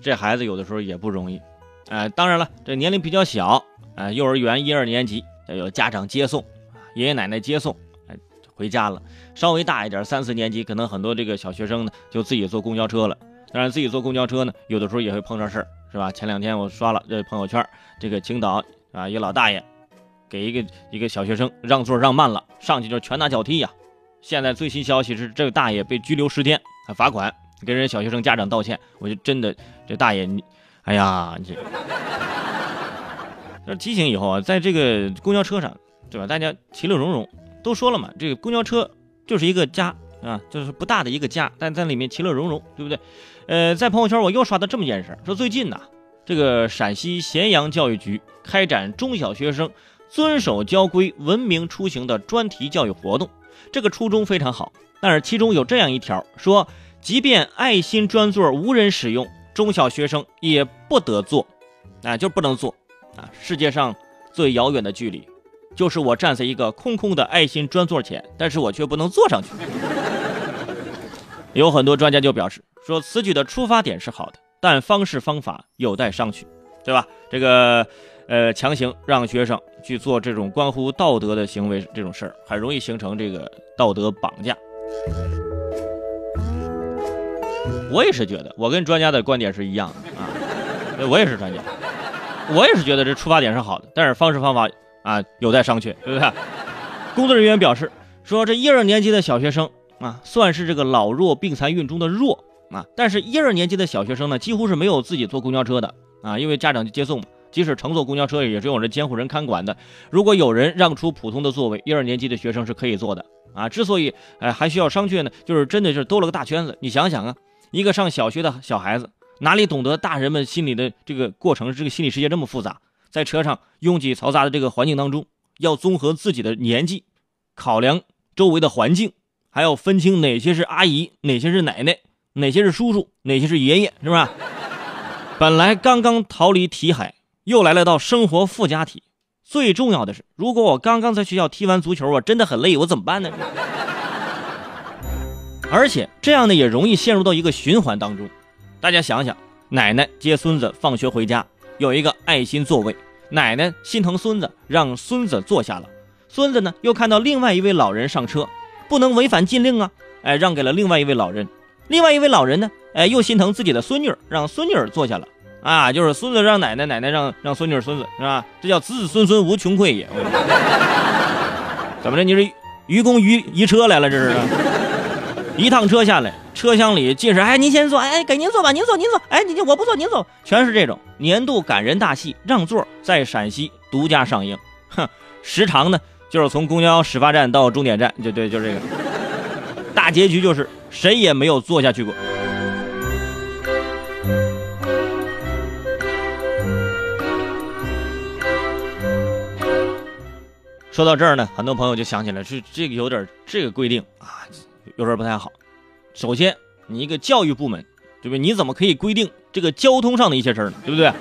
这孩子有的时候也不容易。哎，当然了，这年龄比较小，哎，幼儿园一二年级有家长接送，爷爷奶奶接送，哎，回家了。稍微大一点，三四年级，可能很多这个小学生呢，就自己坐公交车了。当然，自己坐公交车呢，有的时候也会碰上事儿，是吧？前两天我刷了这朋友圈，这个青岛啊，一老大爷给一个一个小学生让座让慢了，上去就拳打脚踢呀。现在最新消息是，这个大爷被拘留十天，还罚款，跟人小学生家长道歉。我就真的，这大爷你，哎呀，这，提醒以后啊，在这个公交车上，对吧？大家其乐融融。都说了嘛，这个公交车就是一个家啊，就是不大的一个家，但在里面其乐融融，对不对？呃，在朋友圈我又刷到这么件事，说最近呢，这个陕西咸阳教育局开展中小学生遵守交规、文明出行的专题教育活动。这个初衷非常好，但是其中有这样一条说，即便爱心专座无人使用，中小学生也不得坐，啊，就不能坐，啊，世界上最遥远的距离，就是我站在一个空空的爱心专座前，但是我却不能坐上去。有很多专家就表示说，此举的出发点是好的，但方式方法有待商榷，对吧？这个。呃，强行让学生去做这种关乎道德的行为，这种事儿很容易形成这个道德绑架。我也是觉得，我跟专家的观点是一样的啊，我也是专家，我也是觉得这出发点是好的，但是方式方法啊有待商榷，对不对？工作人员表示说，这一二年级的小学生啊，算是这个老弱病残孕中的弱啊，但是一二年级的小学生呢，几乎是没有自己坐公交车的啊，因为家长就接送嘛。即使乘坐公交车，也是有人监护人看管的。如果有人让出普通的座位，一二年级的学生是可以坐的啊。之所以哎还需要商榷呢，就是真的是兜了个大圈子。你想想啊，一个上小学的小孩子，哪里懂得大人们心里的这个过程？这个心理世界这么复杂，在车上拥挤嘈杂的这个环境当中，要综合自己的年纪，考量周围的环境，还要分清哪些是阿姨，哪些是奶奶，哪些是叔叔，哪些是爷爷，是吧？本来刚刚逃离题海。又来了道生活附加题，最重要的是，如果我刚刚在学校踢完足球，我真的很累，我怎么办呢？而且这样呢，也容易陷入到一个循环当中。大家想想，奶奶接孙子放学回家，有一个爱心座位，奶奶心疼孙子，让孙子坐下了。孙子呢，又看到另外一位老人上车，不能违反禁令啊，哎，让给了另外一位老人。另外一位老人呢，哎，又心疼自己的孙女，让孙女坐下了。啊，就是孙子让奶奶，奶奶让让孙女孙子，是吧？这叫子子孙孙无穷匮也。怎么着？你是愚公移移车来了？这是？一趟车下来，车厢里尽是哎，您先坐，哎，给您坐吧，您坐，您坐，哎，你我不坐，您坐，全是这种年度感人大戏，让座在陕西独家上映。哼，时长呢，就是从公交始发站到终点站，就对，就这个。大结局就是谁也没有坐下去过。说到这儿呢，很多朋友就想起来，是这个有点这个规定啊，有点不太好。首先，你一个教育部门，对不对？你怎么可以规定这个交通上的一些事儿呢？对不对？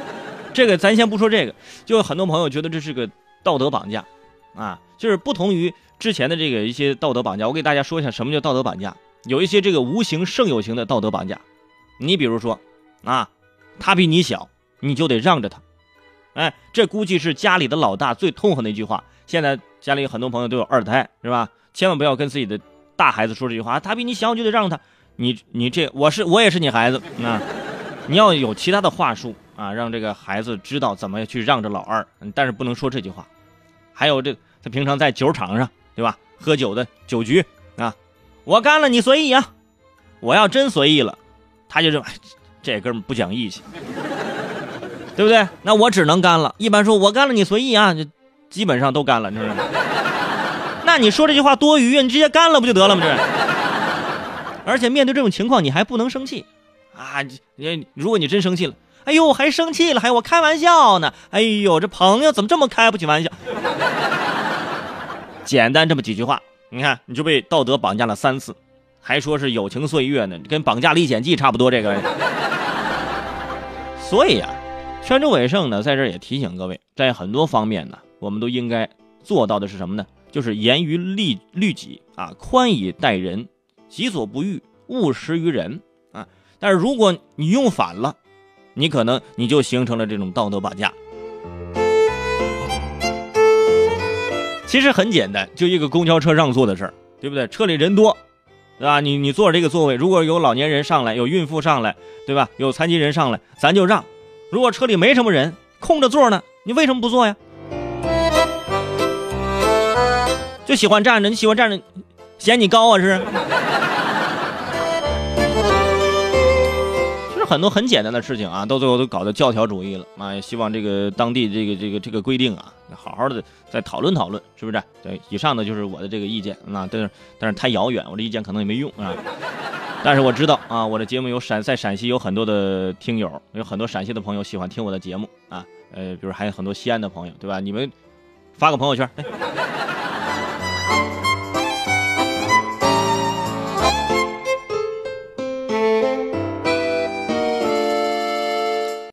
这个咱先不说这个，就很多朋友觉得这是个道德绑架啊，就是不同于之前的这个一些道德绑架。我给大家说一下什么叫道德绑架，有一些这个无形胜有形的道德绑架。你比如说啊，他比你小，你就得让着他。哎，这估计是家里的老大最痛恨的一句话。现在家里很多朋友都有二胎，是吧？千万不要跟自己的大孩子说这句话。他比你小，就得让他。你你这我是我也是你孩子啊！你要有其他的话术啊，让这个孩子知道怎么去让着老二。但是不能说这句话。还有这他平常在酒场上，对吧？喝酒的酒局啊，我干了你随意啊！我要真随意了，他就认为这哥们不讲义气，对不对？那我只能干了。一般说我干了你随意啊。就基本上都干了，你知道吗？那你说这句话多余？你直接干了不就得了吗？这，而且面对这种情况，你还不能生气啊！你你如果你真生气了，哎呦，还生气了，还我开玩笑呢！哎呦，这朋友怎么这么开不起玩笑？简单这么几句话，你看你就被道德绑架了三次，还说是友情岁月呢，跟绑架历险记差不多。这个，所以啊，泉州伟盛呢，在这也提醒各位，在很多方面呢。我们都应该做到的是什么呢？就是严于律律己啊，宽以待人，己所不欲，勿施于人啊。但是如果你用反了，你可能你就形成了这种道德绑架。其实很简单，就一个公交车让座的事儿，对不对？车里人多，对吧？你你坐这个座位，如果有老年人上来，有孕妇上来，对吧？有残疾人上来，咱就让。如果车里没什么人，空着座呢，你为什么不坐呀？就喜欢站着，你喜欢站着，嫌你高啊？是？就是很多很简单的事情啊，到最后都搞得教条主义了啊！也希望这个当地这个这个这个规定啊，好好的再讨论讨论，是不是？对，以上呢就是我的这个意见啊，但是但是太遥远，我的意见可能也没用啊。但是我知道啊，我的节目有陕在陕西有很多的听友，有很多陕西的朋友喜欢听我的节目啊，呃，比如还有很多西安的朋友，对吧？你们发个朋友圈。